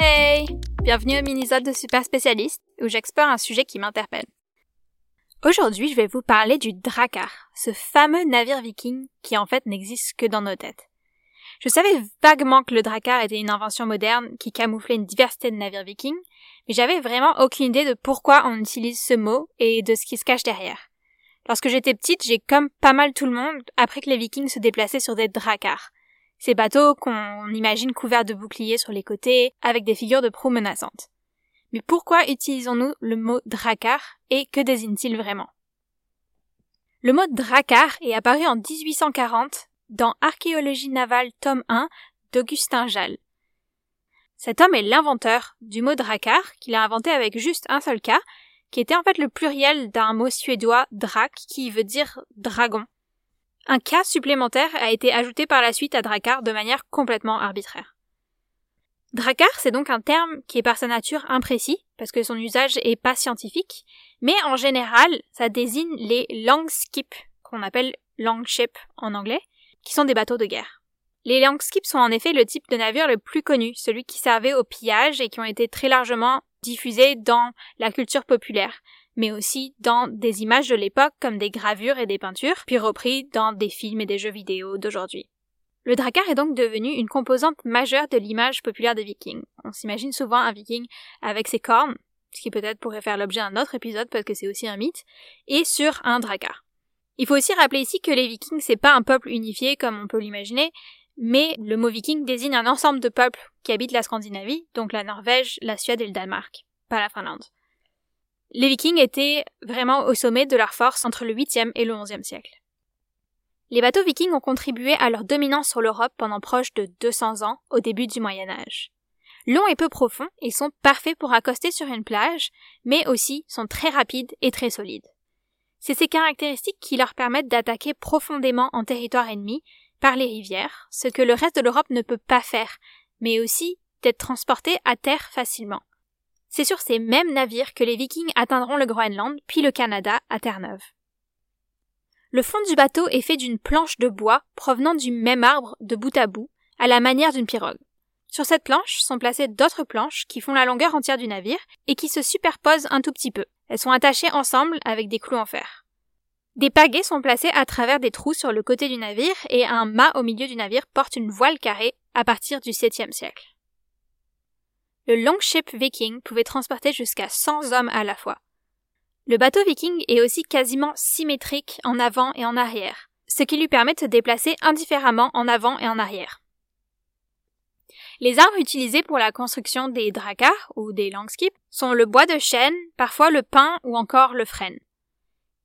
Hey Bienvenue au mini-zode de Super Spécialiste, où j'explore un sujet qui m'interpelle. Aujourd'hui, je vais vous parler du Drakkar, ce fameux navire viking qui en fait n'existe que dans nos têtes. Je savais vaguement que le Drakkar était une invention moderne qui camouflait une diversité de navires vikings, mais j'avais vraiment aucune idée de pourquoi on utilise ce mot et de ce qui se cache derrière. Lorsque j'étais petite, j'ai comme pas mal tout le monde appris que les vikings se déplaçaient sur des Drakkars. Ces bateaux qu'on imagine couverts de boucliers sur les côtés, avec des figures de proue menaçantes. Mais pourquoi utilisons-nous le mot Drakkar et que désigne-t-il vraiment? Le mot Drakkar est apparu en 1840 dans Archéologie navale tome 1 d'Augustin Jal. Cet homme est l'inventeur du mot Drakkar qu'il a inventé avec juste un seul cas, qui était en fait le pluriel d'un mot suédois drak qui veut dire dragon. Un cas supplémentaire a été ajouté par la suite à Drakkar de manière complètement arbitraire. Drakkar, c'est donc un terme qui est par sa nature imprécis, parce que son usage est pas scientifique, mais en général, ça désigne les skips, qu'on appelle longship en anglais, qui sont des bateaux de guerre. Les skips sont en effet le type de navire le plus connu, celui qui servait au pillage et qui ont été très largement diffusés dans la culture populaire, mais aussi dans des images de l'époque comme des gravures et des peintures, puis repris dans des films et des jeux vidéo d'aujourd'hui. Le drakkar est donc devenu une composante majeure de l'image populaire des vikings. On s'imagine souvent un viking avec ses cornes, ce qui peut-être pourrait faire l'objet d'un autre épisode parce que c'est aussi un mythe, et sur un drakkar. Il faut aussi rappeler ici que les vikings c'est pas un peuple unifié comme on peut l'imaginer, mais le mot viking désigne un ensemble de peuples qui habitent la Scandinavie, donc la Norvège, la Suède et le Danemark, pas la Finlande. Les vikings étaient vraiment au sommet de leur force entre le 8e et le 11e siècle. Les bateaux vikings ont contribué à leur dominance sur l'Europe pendant proche de 200 ans au début du Moyen Âge. Longs et peu profonds, ils sont parfaits pour accoster sur une plage, mais aussi sont très rapides et très solides. C'est ces caractéristiques qui leur permettent d'attaquer profondément en territoire ennemi par les rivières, ce que le reste de l'Europe ne peut pas faire, mais aussi d'être transportés à terre facilement. C'est sur ces mêmes navires que les Vikings atteindront le Groenland puis le Canada à Terre-Neuve. Le fond du bateau est fait d'une planche de bois provenant du même arbre de bout à bout, à la manière d'une pirogue. Sur cette planche sont placées d'autres planches qui font la longueur entière du navire et qui se superposent un tout petit peu. Elles sont attachées ensemble avec des clous en fer. Des pagaies sont placés à travers des trous sur le côté du navire et un mât au milieu du navire porte une voile carrée à partir du 7e siècle. Le longship viking pouvait transporter jusqu'à 100 hommes à la fois. Le bateau viking est aussi quasiment symétrique en avant et en arrière, ce qui lui permet de se déplacer indifféremment en avant et en arrière. Les arbres utilisés pour la construction des dracars ou des longskips sont le bois de chêne, parfois le pin ou encore le frêne.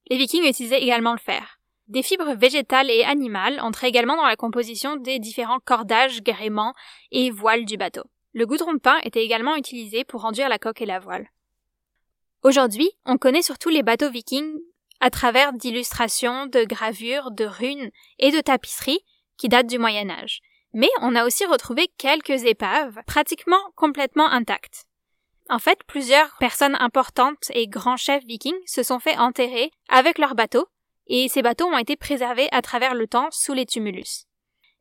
Les vikings utilisaient également le fer. Des fibres végétales et animales entraient également dans la composition des différents cordages, gréements et voiles du bateau. Le goudron de pin était également utilisé pour renduire la coque et la voile. Aujourd'hui, on connaît surtout les bateaux vikings à travers d'illustrations, de gravures, de runes et de tapisseries qui datent du Moyen Âge. Mais on a aussi retrouvé quelques épaves pratiquement complètement intactes. En fait, plusieurs personnes importantes et grands chefs vikings se sont fait enterrer avec leurs bateaux, et ces bateaux ont été préservés à travers le temps sous les tumulus.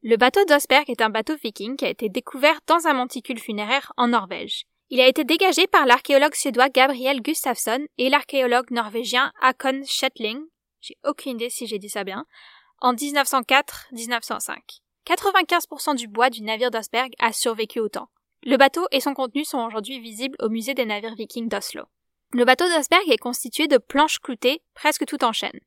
Le bateau d'Osberg est un bateau viking qui a été découvert dans un monticule funéraire en Norvège. Il a été dégagé par l'archéologue suédois Gabriel Gustafsson et l'archéologue norvégien Hakon Shetling, j'ai aucune idée si j'ai dit ça bien, en 1904-1905. 95% du bois du navire d'Osberg a survécu au temps. Le bateau et son contenu sont aujourd'hui visibles au musée des navires vikings d'Oslo. Le bateau d'Osberg est constitué de planches cloutées, presque toutes en chaîne.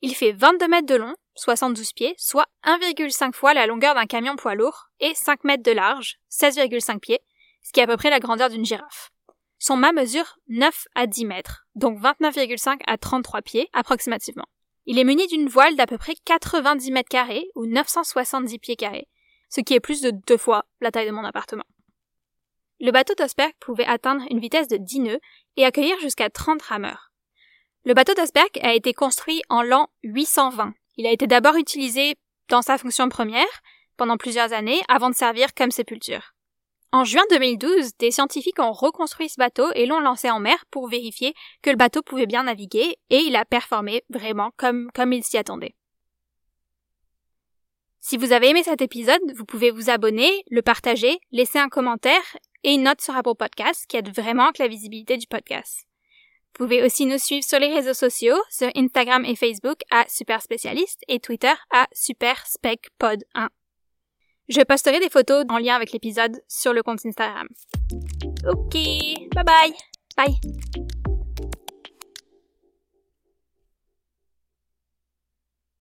Il fait 22 mètres de long, 72 pieds, soit 1,5 fois la longueur d'un camion poids lourd, et 5 mètres de large, 16,5 pieds, ce qui est à peu près la grandeur d'une girafe. Son mât mesure 9 à 10 mètres, donc 29,5 à 33 pieds approximativement. Il est muni d'une voile d'à peu près 90 mètres carrés ou 970 pieds carrés, ce qui est plus de deux fois la taille de mon appartement. Le bateau d'Osberg pouvait atteindre une vitesse de 10 nœuds et accueillir jusqu'à 30 rameurs. Le bateau d'Osberg a été construit en l'an 820. Il a été d'abord utilisé dans sa fonction première pendant plusieurs années avant de servir comme sépulture. En juin 2012, des scientifiques ont reconstruit ce bateau et l'ont lancé en mer pour vérifier que le bateau pouvait bien naviguer et il a performé vraiment comme, comme il s'y attendait. Si vous avez aimé cet épisode, vous pouvez vous abonner, le partager, laisser un commentaire et une note sur Apple Podcast qui aide vraiment avec la visibilité du podcast. Vous pouvez aussi nous suivre sur les réseaux sociaux, sur Instagram et Facebook à Super Spécialiste et Twitter à SuperSpecPod1. Je posterai des photos en lien avec l'épisode sur le compte Instagram. Ok, bye bye. Bye.